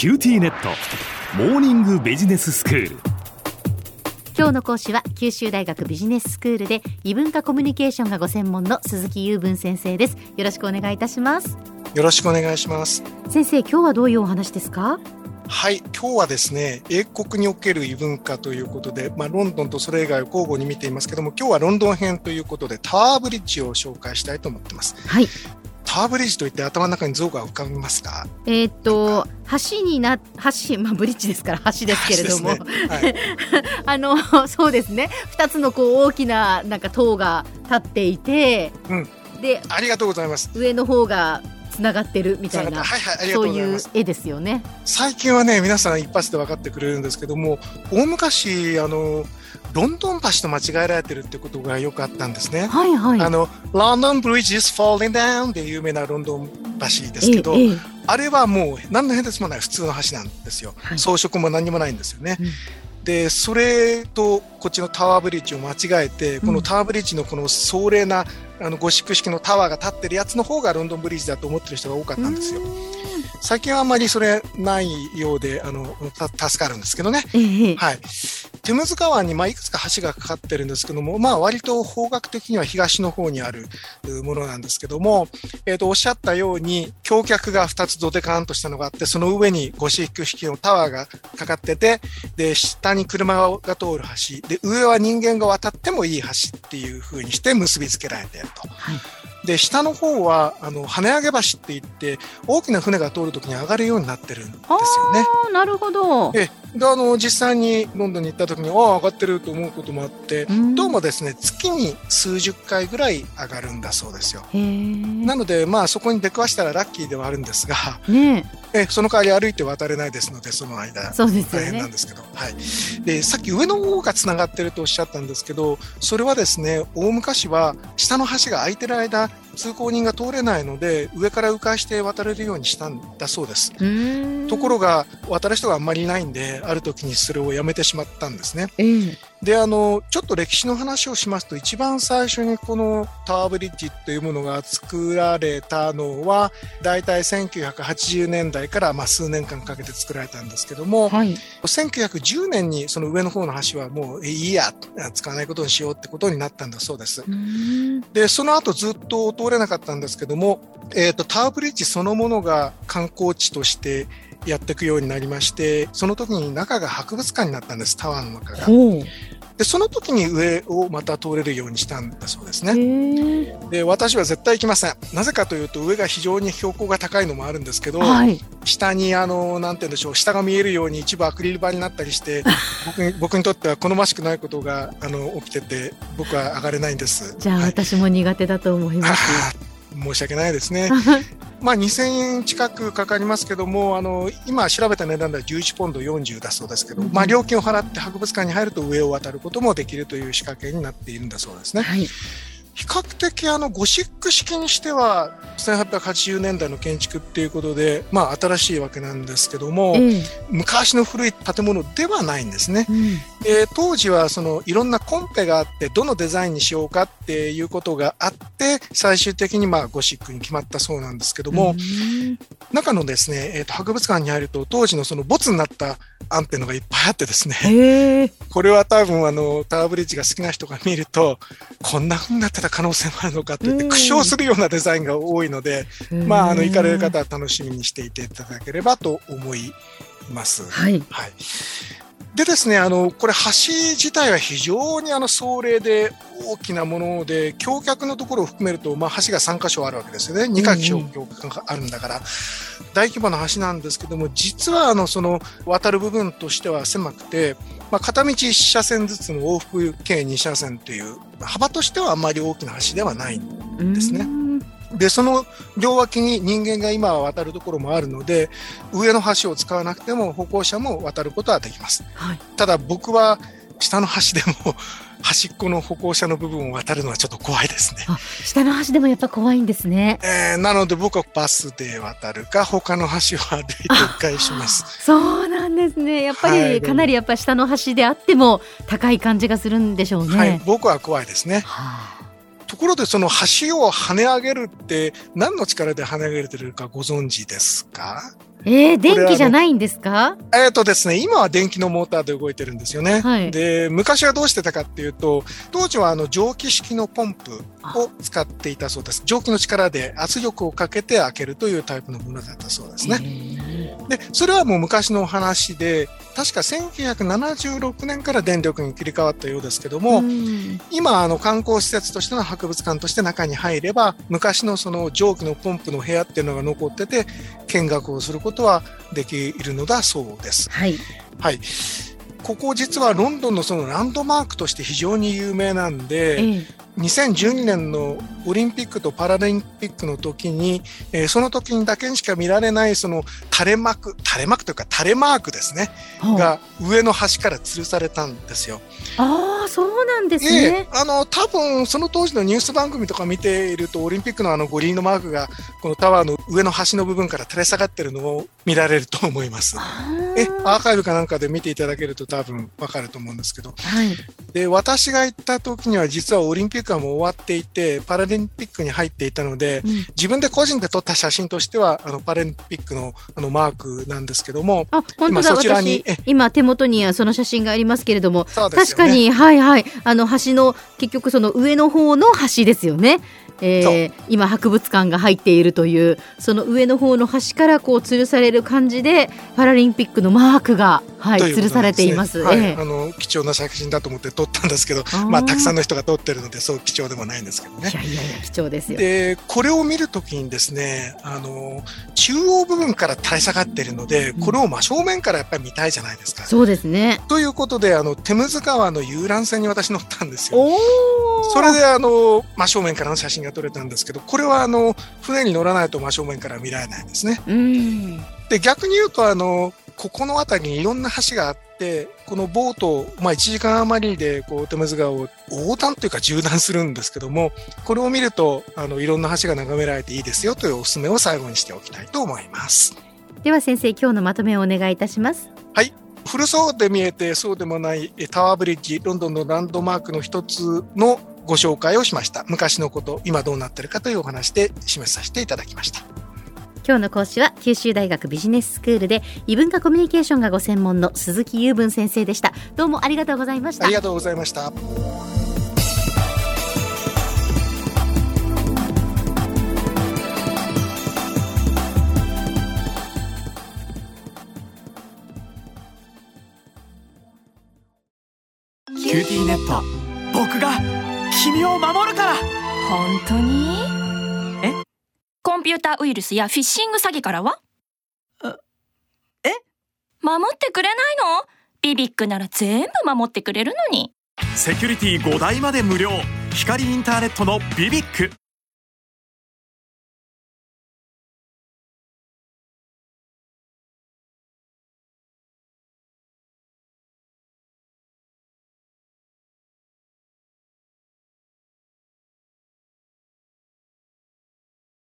QTnet。モーニングビジネススクール。今日の講師は九州大学ビジネススクールで異文化コミュニケーションがご専門の鈴木雄文先生です。よろしくお願いいたします。よろしくお願いします。先生今日はどういうお話ですか？はい今日はですね英国における異文化ということで、まあ、ロンドンとそれ以外を交互に見ていますけども今日はロンドン編ということでタワーブリッジを紹介したいと思ってます。はいタワーブリッジといって頭の中に像が浮かびますか？えーっと橋にな橋まあブリッジですから 橋ですけれども、ね。はい、あのそうですね。二つのこう大きななんか塔が立っていて、うん。でありがとうございます。上の方がつながってるみたいなはいはいそういう絵ですよね最近はね皆さん一発で分かってくれるんですけども大昔あのロンドン橋と間違えられてるってことがよくあったんですね。はいはいあの、London Bridge is falling down で有名なロンドン橋ですけど、あれはもう何の変哲もない普通の橋なんですよ。はい装飾も何もないんですよね。うんで、それとこっちのタワーブリッジを間違えて、このタワーブリッジのこの壮麗なあのゴシック式のタワーが立ってるやつの方がロンドンブリッジだと思ってる人が多かったんですよ。最近はあんまりそれないようで、あの、た助かるんですけどね。はい。テムズ川に、まあ、いくつか橋がかかってるんですけども、まあ、割と方角的には東の方にあるうものなんですけども、えっ、と、おっしゃったように、橋脚が2つドデカーンとしたのがあって、その上にゴシック式のタワーがかかってて、で、下に車が通る橋、で、上は人間が渡ってもいい橋っていう風にして結びつけられていると。はいで、下の方は、あの、跳ね上げ橋って言って、大きな船が通るときに上がるようになってるんですよね。なるほどえであの実際にロンドンに行った時にああ上がってると思うこともあってうん。どうもですね月に数十回ぐらい上がるんだそうですよ。なのでまあそこに出くわしたらラッキーではあるんですがねえその代わり歩いて渡れないですのでその間。そうですよ大変なんねですけど、はい、でさっき上の方がつながってるとおっしゃったんですけどそれはですね大昔は下の橋が空いてる間通行人が通れないので上から迂回して渡れるようにしたんだそうです。ところが渡る人があんまりいないんである時にそれをやめてしまったんですね。ええであのちょっと歴史の話をしますと一番最初にこのタワーブリッジというものが作られたのはだいたい1980年代からまあ数年間かけて作られたんですけどもはい。1910年にその上の方の橋はもうえいいや使わないことにしようってことになったんだそうです。でその後ずっと通れなかったんですけども、えー、とタワーブリッジそのものが観光地としてやっていくようになりましてその時に中が博物館になったんですタワーの中が。でその時に上をまた通れるようにしたんだそうですね。で私は絶対行きません。なぜかというと上が非常に標高が高いのもあるんですけど、はい下にあのなんて言うんでしょう下が見えるように一部アクリル板になったりして 僕に僕にとっては好ましくないことがあの起きてて僕は上がれないんです。じゃあはい私も苦手だと思います申し訳ないですね。まあ2000円近くかかりますけども、あの今調べた値段では11ポンド40だそうですけど、うんまあ料金を払って博物館に入ると上を渡ることもできるという仕掛けになっているんだそうですね。はい比較的あのゴシック式にしては1880年代の建築っていうことで、まあ新しいわけなんですけども、ええ。昔の古い建物ではないんですね。うん。で当時はそのいろんなコンペがあってどのデザインにしようかっていうことがあって最終的にまあゴシックに決まったそうなんですけども、うん。中のですね、えーと博物館に入ると当時のそのボツになった案っていうのがいっぱいあってですね。へえ。これは多分あのタワーブリッジが好きな人が見るとこんな風になってた可能性もあるのかって言ってうん苦笑するようなデザインが多いので、まああの行かれる方は楽しみにしていていただければと思います。はいはい。でですね、あの、これ橋自体は非常にあの壮麗で大きなもので、橋脚のところを含めると、まあ橋が3箇所あるわけですよね。2箇所橋脚があるんだから、大規模な橋なんですけども、実はあの、その渡る部分としては狭くて、まあ片道1車線ずつの往復計2車線という、幅としてはあんまり大きな橋ではないですねうんで、その両脇に人間が今は渡るところもあるので、上の橋を使わなくても歩行者も渡ることはできます。はいただ僕は下の橋でも端っこの歩行者の部分を渡るのはちょっと怖いですね。あ下の橋でもやっぱ怖いんですねえーなので僕はバスで渡るか他の橋を歩いて迂回します。そうなんですねやっぱはいりかなりやっぱ下の橋であっても高い感じがするんでしょうね、はい、僕は怖いですね。はあところでその橋を跳ね上げるって何の力で跳ね上げてるかご存知ですか？えー、電気じゃないんですか？えっ、とですね、今は電気のモーターで動いてるんですよね。はいで、昔はどうしてたかっていうと、当時はあの蒸気式のポンプを使っていたそうです。蒸気の力で圧力をかけて開けるというタイプのものだったそうですね。で、それはもう昔のお話で、確か1976年から電力に切り替わったようですけども、うん今あの観光施設としての博物館として中に入れば昔のその蒸気のポンプの部屋っていうのが残ってて見学をすることはできるのだそうです。はい。はい。ここ実はロンドンのそのランドマークとして非常に有名なんで、ええ2012年のオリンピックとパラリンピックの時に、えーその時にだけにしか見られないその垂れ幕、垂れ幕というか垂れマークですね、はが上の端から吊るされたんですよ。ああー、そうなんですええね。あの多分その当時のニュース番組とか見ているとオリンピックのあの五輪のマークがこのタワーの上の端の部分から垂れ下がってるのを見られると思います。あえーアーカイブかなんかで見ていただけると多分わかると思うんですけどはい。で私が行った時には実はオリンピックはもう終わっていてパラリンピックに入っていたのでうん。自分で個人で撮った写真としてはあのパラリンピックのあのマークなんですけどもあ、本当今だ、そちらに私え、今手元にはその写真がありますけれども、ね。確かに、はいはい、あの橋の結局その上の方の橋ですよね。えー今博物館が入っているというその上の方の端からこう吊るされる感じでパラリンピックのマークが、はい、ということ吊るされています。なんですねええはい、あの貴重な写真だと思って撮ったんですけどーまあたくさんの人が撮ってるのでそう貴重でもないんですけどねい。やいやいや貴重ですよ。で、これを見るときにですね、あの、中央部分から垂れ下がってるので、これを真正面からやっぱり見たいじゃないですか。そうですね。ということで、あの、テムズ川の遊覧船に私乗ったんですよ。それで、あの、真正面からの写真が撮れたんですけど、これは、あの、船に乗らないと真正面から見られないんですね。うん。で、逆に言うと、あの、ここの辺りにいろんな橋があって、このボートを、まあ、1時間余りで、こう、テムズ川を横断というか縦断するんですけども、これを見ると、あの、いろんな橋が眺められていいですよというお勧めを最後にしておきたいと思います。では先生今日のまとめをお願いいたします。古そうで見えてそうでもないえタワーブリッジ、ロンドンのランドマークの一つのご紹介をしました。昔のこと、今どうなってるかというお話で示させていただきました。今日の講師は九州大学ビジネススクールで異文化コミュニケーションがご専門の鈴木雄文先生でした。どうもありがとうございましたあり。がとうございました。守るから。本当に？え？コンピューターウイルスやフィッシング詐欺からは？え？守ってくれないの？ビビックなら全部守ってくれるのに。セキュリティ5台まで無料。光インターネットのビビック